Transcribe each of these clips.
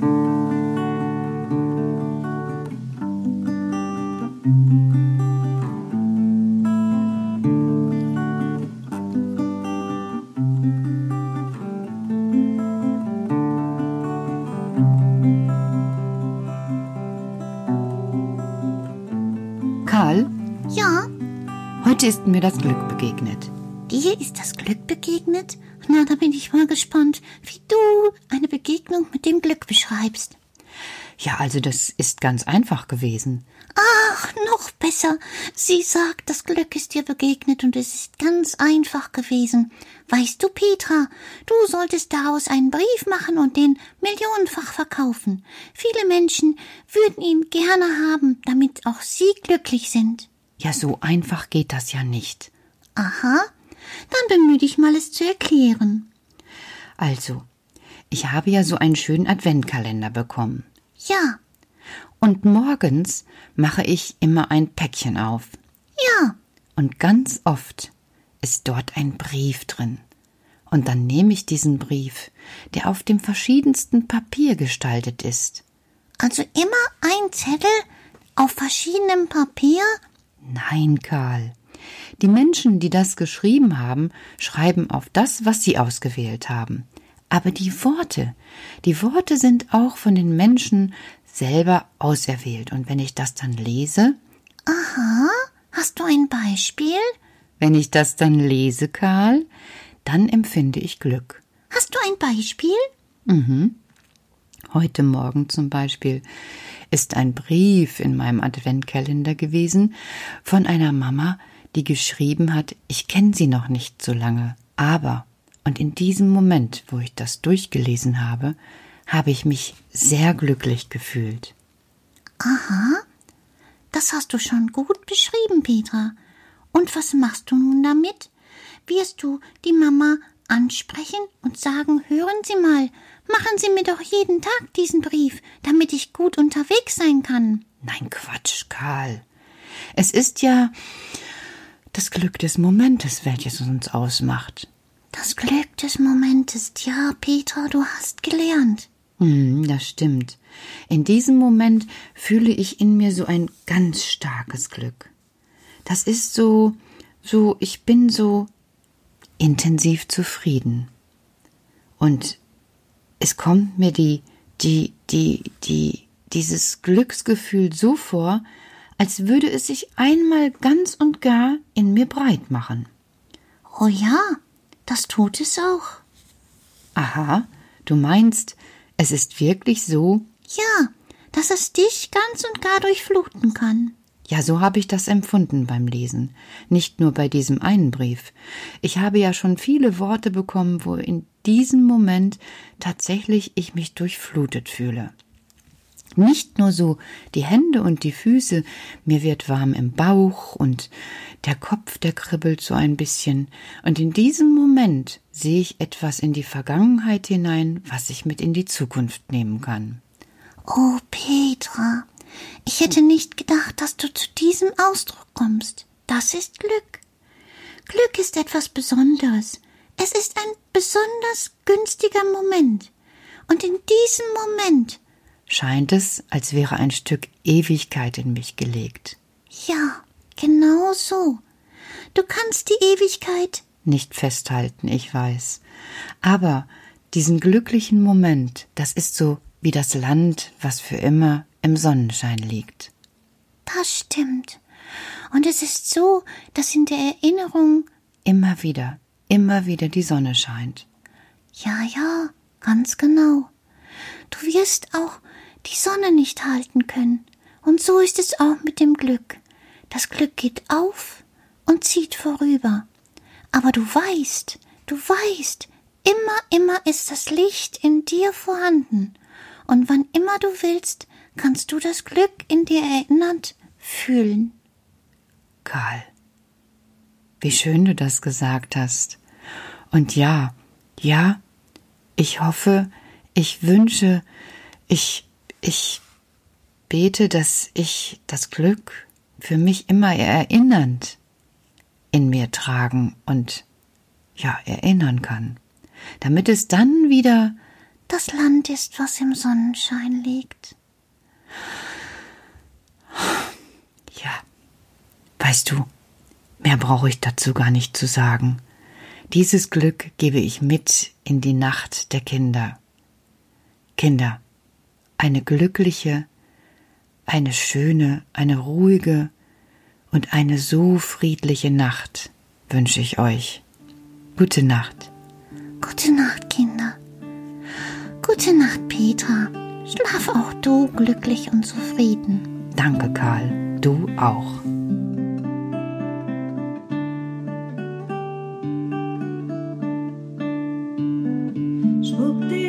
Karl, Ja, heute ist mir das Glück begegnet. Dir ist das Glück begegnet? Na, da bin ich mal gespannt, wie du eine Begegnung mit dem Glück beschreibst. Ja, also das ist ganz einfach gewesen. Ach, noch besser. Sie sagt, das Glück ist dir begegnet und es ist ganz einfach gewesen. Weißt du, Petra, du solltest daraus einen Brief machen und den millionenfach verkaufen. Viele Menschen würden ihn gerne haben, damit auch sie glücklich sind. Ja, so einfach geht das ja nicht. Aha, dann bemühe dich mal, es zu erklären. Also, ich habe ja so einen schönen Adventkalender bekommen. Ja, Und morgens mache ich immer ein Päckchen auf. ja, Und ganz oft ist dort ein Brief drin. Und dann nehme ich diesen Brief, der auf dem verschiedensten Papier gestaltet ist. also immer ein Zettel auf verschiedenem Papier? Nein, Karl. Die Menschen, die das geschrieben haben, schreiben auf das, was sie ausgewählt haben. Aber die Worte, die Worte sind auch von den Menschen selber auserwählt. Und wenn ich das dann lese, Aha, hast du ein Beispiel? wenn ich das dann lese, Karl, dann empfinde ich Glück. Hast du ein Beispiel? Heute Morgen zum Beispiel ist ein Brief in meinem Adventkalender gewesen von einer Mama, die geschrieben hat, ich kenne sie noch nicht so lange, aber, und in diesem Moment, wo ich das durchgelesen habe, habe ich mich sehr glücklich gefühlt. Das hast du schon gut beschrieben, Petra. Und was machst du nun damit? Wirst du die Mama ansprechen und sagen, hören Sie mal, machen Sie mir doch jeden Tag diesen Brief, damit ich gut unterwegs sein kann. Nein, Quatsch, Karl. Es ist ja das Glück des Momentes, welches uns ausmacht. Das Glück des Momentes, ja, Petra, du hast gelernt. Hm, das stimmt. In diesem Moment fühle ich in mir so ein ganz starkes Glück. Das ist so, so, ich bin so intensiv zufrieden. Und es kommt mir die, die, die, die, dieses Glücksgefühl so vor, als würde es sich einmal ganz und gar in mir breit machen. Oh ja, Das tut es auch. Aha, du meinst, es ist wirklich so? Ja, dass es dich ganz und gar durchfluten kann. Ja, so habe ich das empfunden beim Lesen. Nicht nur bei diesem einen Brief. Ich habe ja schon viele Worte bekommen, wo in diesem Moment tatsächlich ich mich durchflutet fühle. Nicht nur so die Hände und die Füße, mir wird warm im Bauch und der Kopf, der kribbelt so ein bisschen, und in diesem Moment sehe ich etwas in die Vergangenheit hinein, was ich mit in die Zukunft nehmen kann. Oh, Petra, ich hätte nicht gedacht, dass du zu diesem Ausdruck kommst. Das ist Glück. Glück ist etwas Besonderes. Es ist ein besonders günstiger Moment. Und in diesem Moment scheint es, als wäre ein Stück Ewigkeit in mich gelegt. Ja, genau so. Du kannst die Ewigkeit nicht festhalten, ich weiß. Aber diesen glücklichen Moment, das ist so wie das Land, was für immer im Sonnenschein liegt. Das stimmt. Und es ist so, dass in der Erinnerung immer wieder, immer wieder die Sonne scheint. Ja, ja, ganz genau. Du wirst auch die Sonne nicht halten können. Und so ist es auch mit dem Glück. Das Glück geht auf und zieht vorüber. Aber du weißt, du weißt, immer, immer ist das Licht in dir vorhanden. Und wann immer du willst, kannst du das Glück in dir erinnert fühlen. Karl, wie schön du das gesagt hast. Und ja, ja, ich hoffe, ich wünsche, ich ich bete, dass ich das Glück für mich immer erinnernd in mir tragen und ja, erinnern kann, damit es dann wieder das Land ist, was im Sonnenschein liegt. Ja, weißt du, mehr brauche ich dazu gar nicht zu sagen. Dieses Glück gebe ich mit in die Nacht der Kinder. Kinder, eine glückliche, eine schöne, eine ruhige und eine so friedliche Nacht wünsche ich euch. Gute Nacht. Gute Nacht, Kinder. Gute Nacht, Petra. Schlaf auch du glücklich und zufrieden. Danke, Karl. Du auch. Leise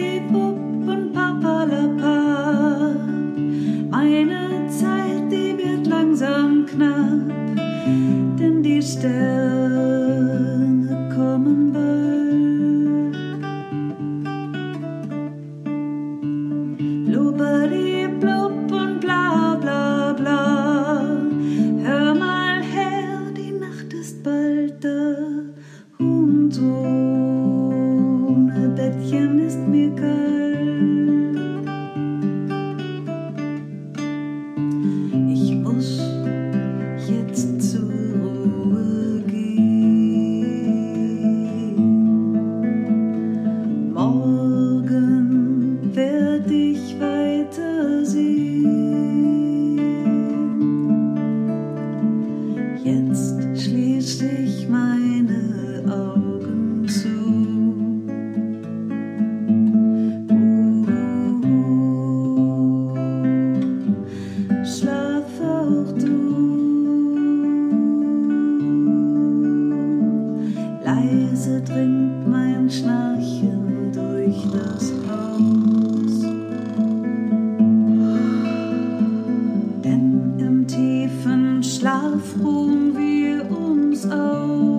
frohen wir uns auf.